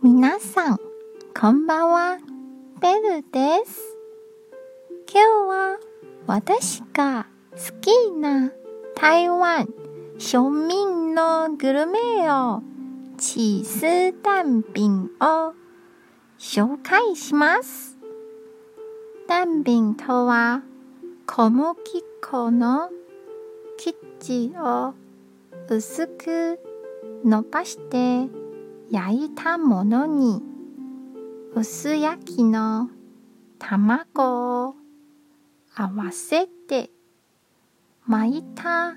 皆さん、こんばんは。ベルです。今日は私が好きな台湾庶民のグルメをチーズ蛋餅を紹介します。蛋餅とは小麦粉の生地を薄く伸ばして焼いたものに薄焼きの卵を合わせて巻いた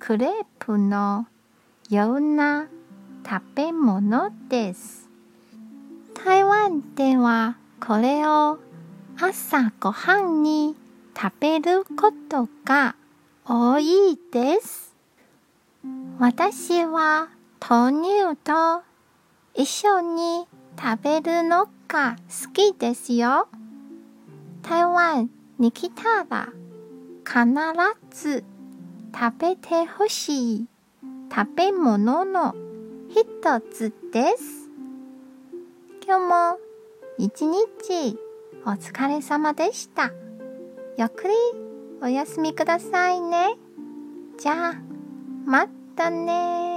クレープのような食べ物です。台湾ではこれを朝ごはんに食べることが多いです。私は豆乳と一緒に食べるのが好きですよ。台湾に来たら必ず食べてほしい食べ物の一つです。今日も一日お疲れ様でした。ゆっくりお休みくださいね。じゃあ、またね